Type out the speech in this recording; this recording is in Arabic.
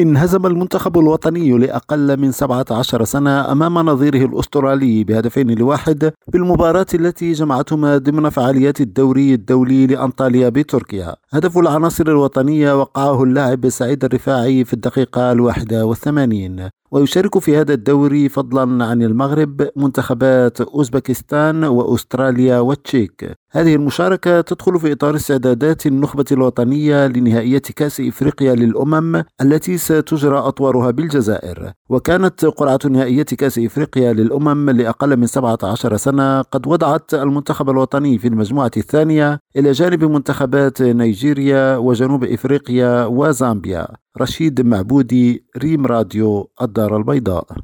انهزم المنتخب الوطني لأقل من 17 سنة أمام نظيره الأسترالي بهدفين لواحد بالمباراة التي جمعتهما ضمن فعاليات الدوري الدولي لأنطاليا بتركيا. هدف العناصر الوطنية وقعه اللاعب سعيد الرفاعي في الدقيقة الواحدة والثمانين ويشارك في هذا الدوري فضلا عن المغرب منتخبات أوزبكستان وأستراليا والتشيك. هذه المشاركة تدخل في إطار استعدادات النخبة الوطنية لنهائية كأس إفريقيا للأمم التي ستجرى أطوارها بالجزائر. وكانت قرعة نهائية كأس إفريقيا للأمم لأقل من 17 سنة قد وضعت المنتخب الوطني في المجموعة الثانية إلى جانب منتخبات نيجيريا وجنوب إفريقيا وزامبيا رشيد معبودي ريم راديو الدار البيضاء.